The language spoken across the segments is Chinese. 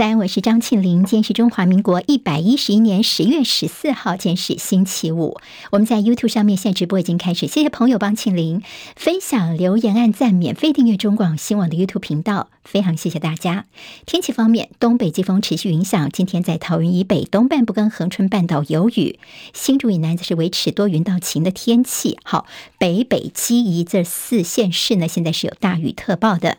三，我是张庆玲。今天是中华民国一百一十一年十月十四号，今天是星期五。我们在 YouTube 上面现在直播已经开始，谢谢朋友帮庆玲分享、留言、按赞、免费订阅中广新闻网的 YouTube 频道，非常谢谢大家。天气方面，东北季风持续影响，今天在桃园以北、东半部跟恒春半岛有雨，新竹以南则是维持多云到晴的天气。好，北北基宜这四县市呢，现在是有大雨特报的。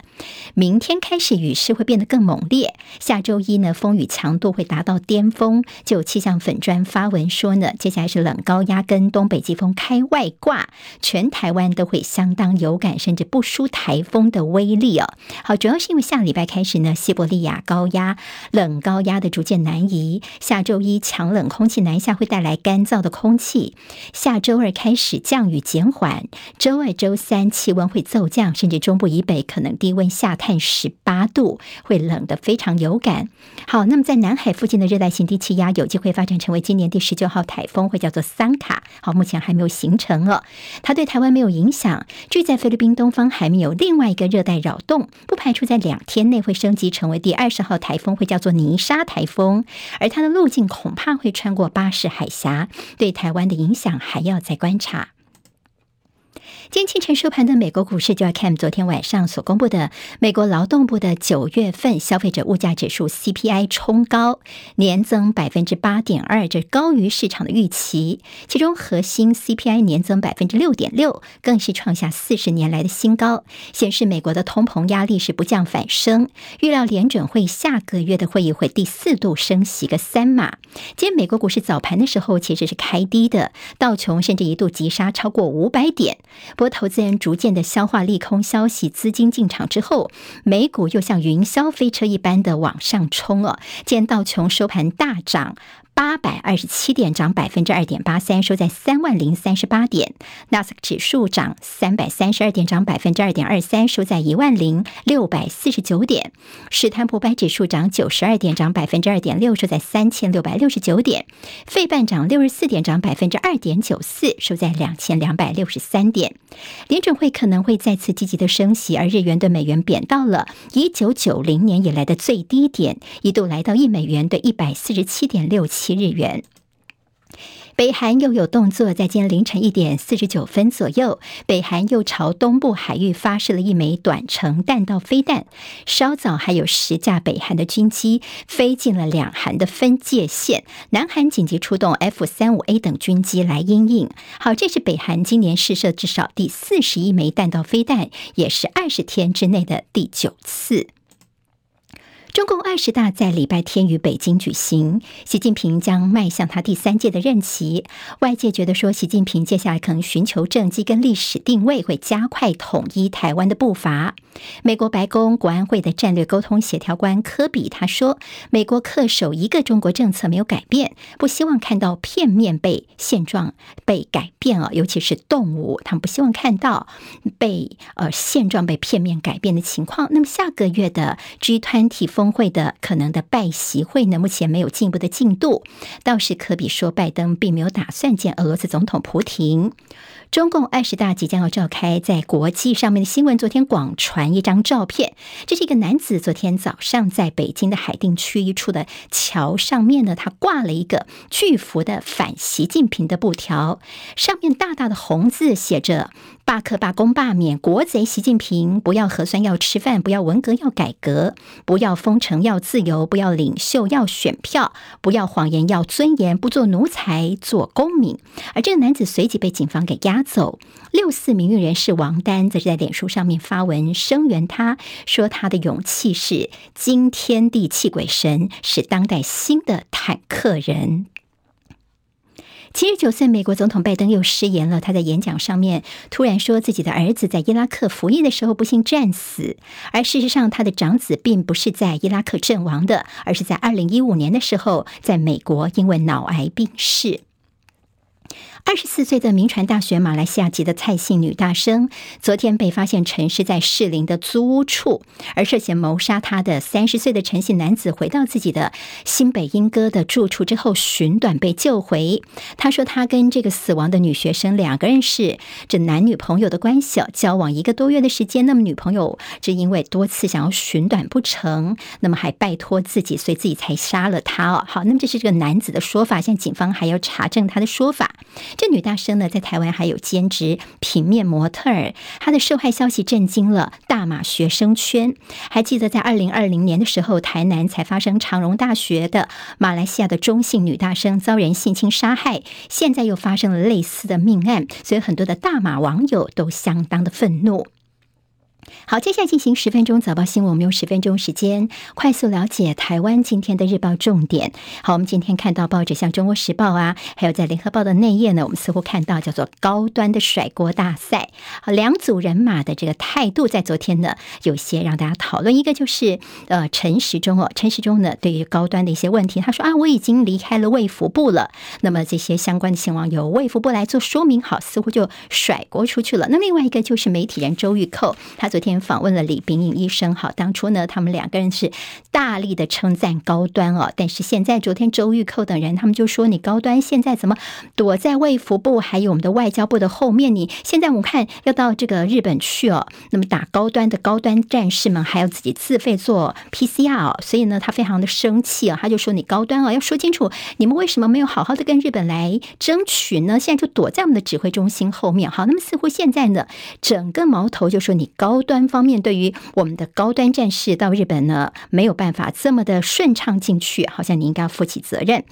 明天开始雨势会变得更猛烈，下周一呢，风雨强度会达到巅峰。就气象粉专发文说呢，接下来是冷高压跟东北季风开外挂，全台湾都会相当有感，甚至不输台风的威力哦。好，主要是因为下礼拜开始呢，西伯利亚高压、冷高压的逐渐南移，下周一强冷空气南下会带来干燥的空气，下周二开始降雨减缓，周二、周三气温会骤降，甚至中部以北可能低温下探十八度，会冷得非常有感。好，那么在南海附近的热带性低气压有机会发展成为今年第十九号台风，会叫做桑卡。好，目前还没有形成哦，它对台湾没有影响。据在菲律宾东方海面有另外一个热带扰动，不排除在两天内会升级成为第二十号台风，会叫做尼沙台风。而它的路径恐怕会穿过巴士海峡，对台湾的影响还要再观察。今天清晨收盘的美国股市就要看昨天晚上所公布的美国劳动部的九月份消费者物价指数 CPI 冲高，年增百分之八点二，这高于市场的预期。其中核心 CPI 年增百分之六点六，更是创下四十年来的新高，显示美国的通膨压力是不降反升。预料联准会下个月的会议会第四度升息个三码。今天美国股市早盘的时候其实是开低的，道琼甚至一度急杀超过五百点。国，投资人逐渐的消化利空消息，资金进场之后，美股又像云霄飞车一般的往上冲了。见到琼收盘大涨。八百二十七点，涨百分之二点八三，收在三万零三十八点。纳斯克指数涨三百三十二点，涨百分之二点二三，收在一万零六百四十九点。史坦普百指数涨九十二点，涨百分之二点六，收在三千六百六十九点。费半涨六十四点，涨百分之二点九四，收在两千两百六十三点。联准会可能会再次积极的升息，而日元对美元贬到了一九九零年以来的最低点，一度来到一美元兑一百四十七点六七。日元，北韩又有动作，在今天凌晨一点四十九分左右，北韩又朝东部海域发射了一枚短程弹道飞弹。稍早还有十架北韩的军机飞进了两韩的分界线，南韩紧急出动 F 三五 A 等军机来因应。好，这是北韩今年试射至少第四十一枚弹道飞弹，也是二十天之内的第九次。二十大在礼拜天于北京举行，习近平将迈向他第三届的任期。外界觉得说，习近平接下来可能寻求政绩跟历史定位，会加快统一台湾的步伐。美国白宫国安会的战略沟通协调官科比他说，美国恪守一个中国政策没有改变，不希望看到片面被现状被改变啊，尤其是动物，他们不希望看到被呃现状被片面改变的情况。那么下个月的 G20 峰会的可能的拜习会呢，目前没有进一步的进度。倒是可比说，拜登并没有打算见俄罗斯总统普亭。中共二十大即将要召开，在国际上面的新闻，昨天广传一张照片，这是一个男子昨天早上在北京的海淀区一处的桥上面呢，他挂了一个巨幅的反习近平的布条，上面大大的红字写着。罢课、罢工、罢免，国贼习近平！不要核酸要吃饭，不要文革要改革，不要封城要自由，不要领袖要选票，不要谎言要尊严，不做奴才做公民。而这个男子随即被警方给押走。六四民运人士王丹则是在脸书上面发文声援他，说他的勇气是惊天地泣鬼神，是当代新的坦克人。七十九岁美国总统拜登又失言了。他在演讲上面突然说自己的儿子在伊拉克服役的时候不幸战死，而事实上他的长子并不是在伊拉克阵亡的，而是在二零一五年的时候在美国因为脑癌病逝。二十四岁的名传大学马来西亚籍的蔡姓女大生，昨天被发现陈尸在士林的租屋处，而涉嫌谋杀她的三十岁的陈姓男子回到自己的新北莺歌的住处之后寻短被救回。他说他跟这个死亡的女学生两个人是这男女朋友的关系，交往一个多月的时间。那么女朋友只因为多次想要寻短不成，那么还拜托自己，所以自己才杀了他哦。好，那么这是这个男子的说法，现在警方还要查证他的说法。这女大生呢，在台湾还有兼职平面模特儿，她的受害消息震惊了大马学生圈。还记得在二零二零年的时候，台南才发生长荣大学的马来西亚的中性女大生遭人性侵杀害，现在又发生了类似的命案，所以很多的大马网友都相当的愤怒。好，接下来进行十分钟早报新闻，我们用十分钟时间快速了解台湾今天的日报重点。好，我们今天看到报纸像《中国时报》啊，还有在《联合报》的内页呢，我们似乎看到叫做高端的甩锅大赛。好，两组人马的这个态度在昨天呢，有些让大家讨论。一个就是呃陈时中哦，陈时中呢对于高端的一些问题，他说啊，我已经离开了卫福部了。那么这些相关的情况由卫福部来做说明，好，似乎就甩锅出去了。那另外一个就是媒体人周玉蔻，他昨天访问了李秉颖医生，好，当初呢，他们两个人是大力的称赞高端哦，但是现在昨天周玉蔻等人他们就说，你高端现在怎么躲在卫福部还有我们的外交部的后面？你现在我们看要到这个日本去哦，那么打高端的高端战士们还要自己自费做 PCR 哦，所以呢，他非常的生气啊，他就说，你高端哦，要说清楚，你们为什么没有好好的跟日本来争取呢？现在就躲在我们的指挥中心后面，好，那么似乎现在呢，整个矛头就说你高端端方。面对于我们的高端战士到日本呢，没有办法这么的顺畅进去，好像你应该要负起责任。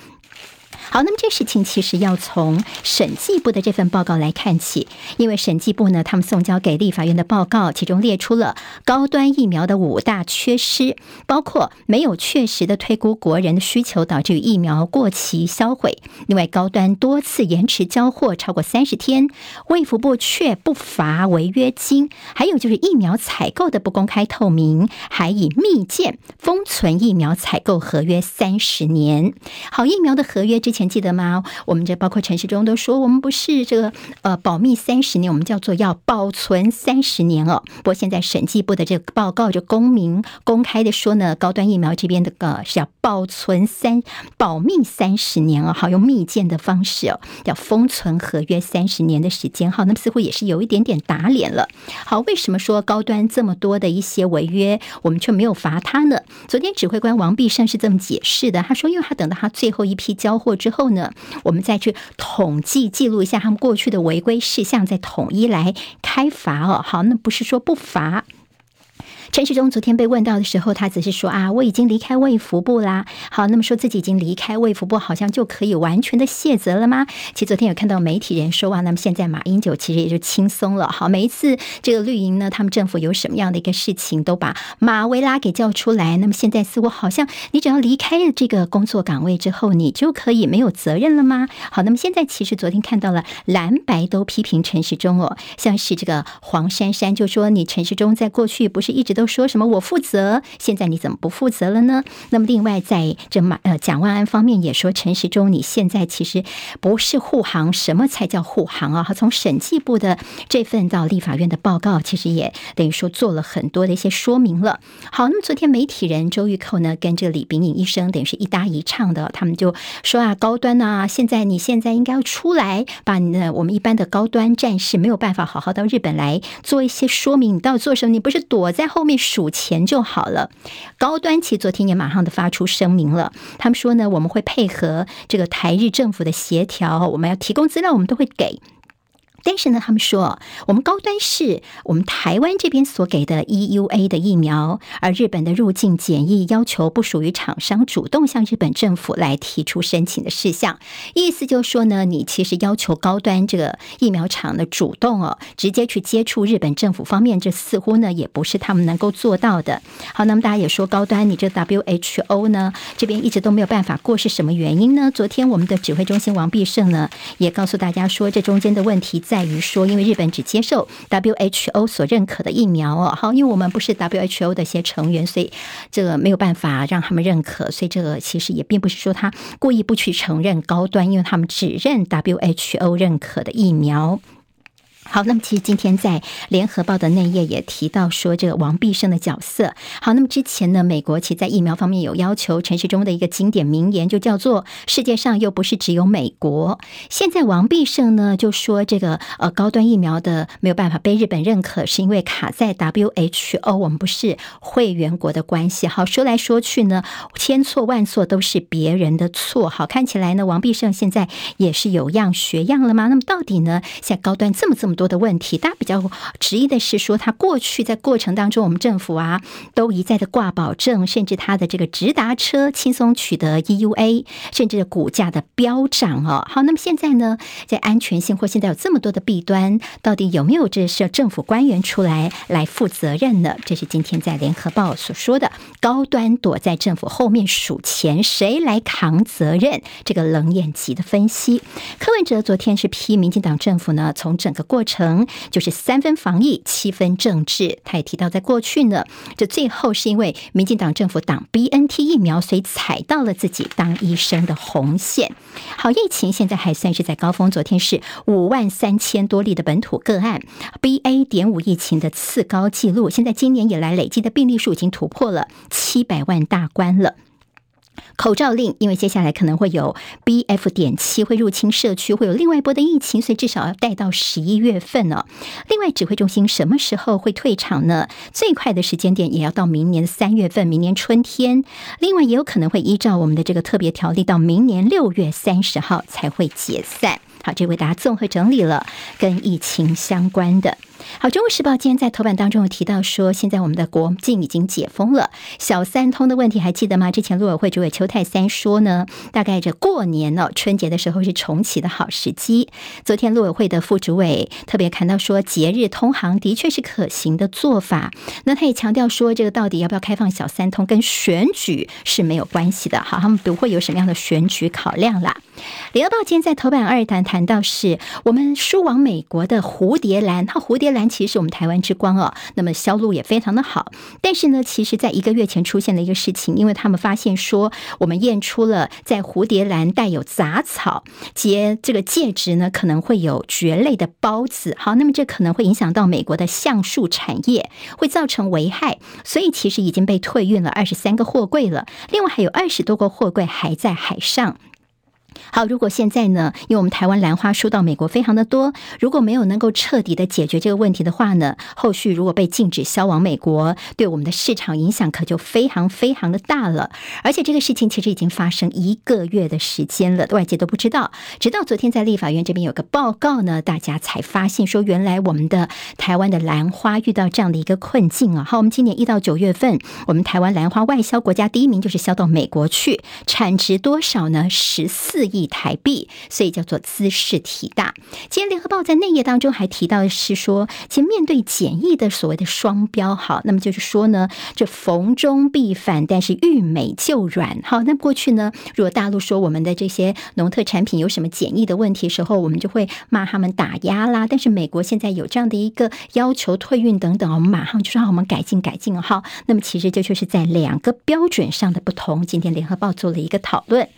好，那么这事情其实要从审计部的这份报告来看起，因为审计部呢，他们送交给立法院的报告，其中列出了高端疫苗的五大缺失，包括没有确实的推估国人的需求，导致疫苗过期销毁；另外，高端多次延迟交货超过三十天，卫福部却不罚违约金；还有就是疫苗采购的不公开透明，还以密件封存疫苗采购合约三十年。好，疫苗的合约之前。前记得吗？我们这包括陈世忠都说，我们不是这个呃保密三十年，我们叫做要保存三十年哦。不过现在审计部的这个报告就公明公开的说呢，高端疫苗这边的个是要保存三保密三十年哦，好，用密件的方式哦，要封存合约三十年的时间。好，那么似乎也是有一点点打脸了。好，为什么说高端这么多的一些违约，我们却没有罚他呢？昨天指挥官王必胜是这么解释的，他说，因为他等到他最后一批交货之。之后呢，我们再去统计记录一下他们过去的违规事项，再统一来开罚哦。好，那不是说不罚。陈时中昨天被问到的时候，他只是说啊，我已经离开卫福部啦。好，那么说自己已经离开卫福部，好像就可以完全的卸责了吗？其实昨天有看到媒体人说啊，那么现在马英九其实也就轻松了。好，每一次这个绿营呢，他们政府有什么样的一个事情，都把马维拉给叫出来。那么现在似乎好像你只要离开了这个工作岗位之后，你就可以没有责任了吗？好，那么现在其实昨天看到了蓝白都批评陈时中哦，像是这个黄珊珊就说，你陈时中在过去不是一直都都说什么我负责，现在你怎么不负责了呢？那么另外在这马呃蒋万安方面也说，陈时中你现在其实不是护航，什么才叫护航啊？从审计部的这份到立法院的报告，其实也等于说做了很多的一些说明了。好，那么昨天媒体人周玉蔻呢，跟这个李炳颖医生等于是一搭一唱的，他们就说啊，高端啊，现在你现在应该要出来，把你的我们一般的高端战士没有办法好好到日本来做一些说明，你到底做什么？你不是躲在后面数钱就好了。高端其实昨天也马上的发出声明了，他们说呢，我们会配合这个台日政府的协调，我们要提供资料，我们都会给。但是呢，他们说我们高端是我们台湾这边所给的 EUA 的疫苗，而日本的入境检疫要求不属于厂商主动向日本政府来提出申请的事项。意思就是说呢，你其实要求高端这个疫苗厂的主动哦，直接去接触日本政府方面，这似乎呢也不是他们能够做到的。好，那么大家也说高端，你这 WHO 呢这边一直都没有办法过，是什么原因呢？昨天我们的指挥中心王必胜呢也告诉大家说，这中间的问题在。在于说，因为日本只接受 WHO 所认可的疫苗哦，好，因为我们不是 WHO 的一些成员，所以这个没有办法让他们认可，所以这个其实也并不是说他故意不去承认高端，因为他们只认 WHO 认可的疫苗。好，那么其实今天在联合报的内页也提到说，这个王必胜的角色。好，那么之前呢，美国其在疫苗方面有要求，陈时中的一个经典名言就叫做“世界上又不是只有美国”。现在王必胜呢就说，这个呃高端疫苗的没有办法被日本认可，是因为卡在 WHO，我们不是会员国的关系。好，说来说去呢，千错万错都是别人的错。好，看起来呢，王必胜现在也是有样学样了吗？那么到底呢，现在高端这么这么。多的问题，大家比较质疑的是说，他过去在过程当中，我们政府啊都一再的挂保证，甚至他的这个直达车轻松取得 EUA，甚至股价的飙涨哦。好，那么现在呢，在安全性或现在有这么多的弊端，到底有没有这是政府官员出来来负责任呢？这是今天在联合报所说的，高端躲在政府后面数钱，谁来扛责任？这个冷眼级的分析，柯文哲昨天是批民进党政府呢，从整个过成就是三分防疫，七分政治。他也提到，在过去呢，这最后是因为民进党政府挡 BNT 疫苗，所以踩到了自己当医生的红线。好，疫情现在还算是在高峰，昨天是五万三千多例的本土个案，BA. 点五疫情的次高纪录。现在今年以来累计的病例数已经突破了七百万大关了。口罩令，因为接下来可能会有 BF. 点七会入侵社区，会有另外一波的疫情，所以至少要带到十一月份哦。另外，指挥中心什么时候会退场呢？最快的时间点也要到明年三月份，明年春天。另外，也有可能会依照我们的这个特别条例，到明年六月三十号才会解散。好，这为大家综合整理了跟疫情相关的。好，《中国时报》今天在头版当中有提到说，现在我们的国境已经解封了，小三通的问题还记得吗？之前陆委会主委邱泰三说呢，大概这过年哦，春节的时候是重启的好时机。昨天陆委会的副主委特别谈到说，节日通航的确是可行的做法。那他也强调说，这个到底要不要开放小三通，跟选举是没有关系的。好，他们不会有什么样的选举考量啦。《联合报》今天在头版二谈谈到是我们输往美国的蝴蝶兰，它蝴蝶。兰其实是我们台湾之光哦，那么销路也非常的好。但是呢，其实在一个月前出现了一个事情，因为他们发现说，我们验出了在蝴蝶兰带有杂草结这个介质呢，可能会有蕨类的孢子。好，那么这可能会影响到美国的橡树产业，会造成危害。所以其实已经被退运了二十三个货柜了，另外还有二十多个货柜还在海上。好，如果现在呢，因为我们台湾兰花输到美国非常的多，如果没有能够彻底的解决这个问题的话呢，后续如果被禁止销往美国，对我们的市场影响可就非常非常的大了。而且这个事情其实已经发生一个月的时间了，外界都不知道，直到昨天在立法院这边有个报告呢，大家才发现说，原来我们的台湾的兰花遇到这样的一个困境啊。好，我们今年一到九月份，我们台湾兰花外销国家第一名就是销到美国去，产值多少呢？十四亿。台币，所以叫做兹事体大。今天联合报在内页当中还提到的是说，其实面对检疫的所谓的双标，好，那么就是说呢，这逢中必反，但是遇美就软。好，那过去呢，如果大陆说我们的这些农特产品有什么检疫的问题时候，我们就会骂他们打压啦。但是美国现在有这样的一个要求退运等等，我们马上就说我们改进改进。好，那么其实这就是在两个标准上的不同。今天联合报做了一个讨论。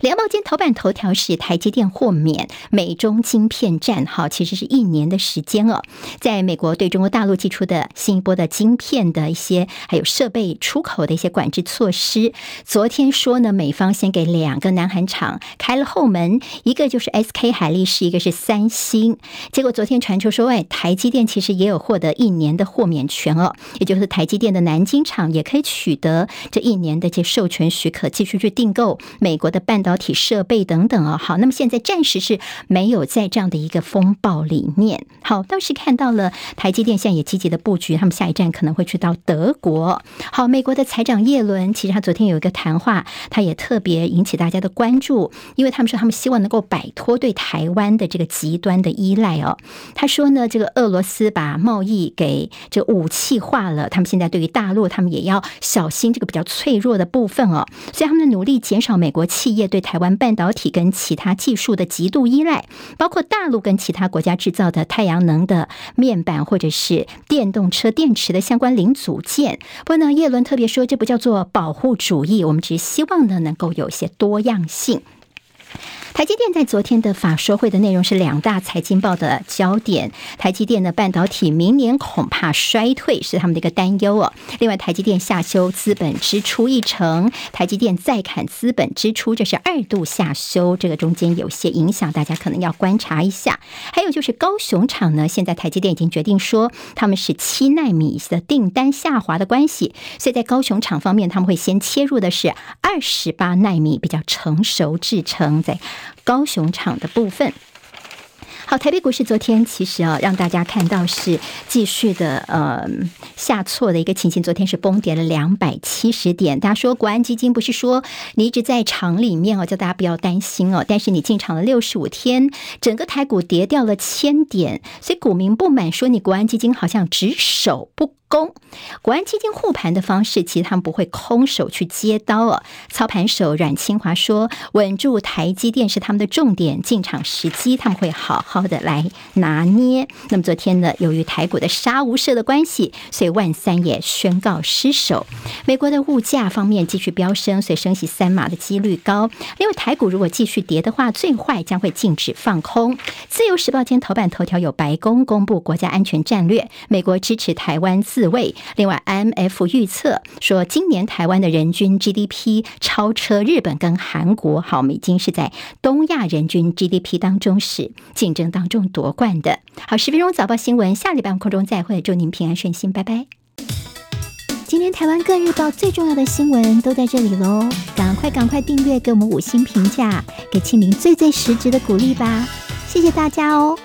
联报今头版头条是台积电豁免美中晶片战，好，其实是一年的时间哦。在美国对中国大陆寄出的新一波的晶片的一些还有设备出口的一些管制措施，昨天说呢，美方先给两个南韩厂开了后门，一个就是 SK 海力士，一个是三星。结果昨天传出说，哎，台积电其实也有获得一年的豁免权哦，也就是台积电的南京厂也可以取得这一年的这授权许可，继续去订购美国的。半导体设备等等啊，好，那么现在暂时是没有在这样的一个风暴里面。好，倒是看到了台积电现在也积极的布局，他们下一站可能会去到德国。好，美国的财长耶伦其实他昨天有一个谈话，他也特别引起大家的关注，因为他们说他们希望能够摆脱对台湾的这个极端的依赖哦。他说呢，这个俄罗斯把贸易给这武器化了，他们现在对于大陆，他们也要小心这个比较脆弱的部分哦，所以他们的努力减少美国企企业对台湾半导体跟其他技术的极度依赖，包括大陆跟其他国家制造的太阳能的面板或者是电动车电池的相关零组件。不过呢，叶伦特别说，这不叫做保护主义，我们只希望呢能够有一些多样性。台积电在昨天的法说会的内容是两大财经报的焦点。台积电的半导体明年恐怕衰退，是他们的一个担忧哦。另外，台积电下修资本支出一成，台积电再砍资本支出，这是二度下修，这个中间有些影响，大家可能要观察一下。还有就是高雄厂呢，现在台积电已经决定说，他们是七纳米的订单下滑的关系，所以在高雄厂方面，他们会先切入的是二十八纳米比较成熟制程在。高雄厂的部分，好，台北股市昨天其实啊，让大家看到是继续的呃下挫的一个情形。昨天是崩跌了两百七十点。大家说国安基金不是说你一直在场里面哦，叫大家不要担心哦。但是你进场了六十五天，整个台股跌掉了千点，所以股民不满说你国安基金好像只守不攻国安基金护盘的方式，其实他们不会空手去接刀哦。操盘手阮清华说：“稳住台积电是他们的重点，进场时机他们会好好的来拿捏。”那么昨天呢，由于台股的杀无赦的关系，所以万三也宣告失守。美国的物价方面继续飙升，所以升息三码的几率高。另外，台股如果继续跌的话，最坏将会禁止放空。自由时报今天头版头条有白宫公布国家安全战略，美国支持台湾。自卫。另外，IMF 预测说，今年台湾的人均 GDP 超车日本跟韩国。好，我们已经是在东亚人均 GDP 当中是竞争当中夺冠的。好，十分钟早报新闻，下礼拜空中再会，祝您平安顺心，拜拜。今天台湾各日报最重要的新闻都在这里喽，赶快赶快订阅，给我们五星评价，给庆玲最最实质的鼓励吧，谢谢大家哦。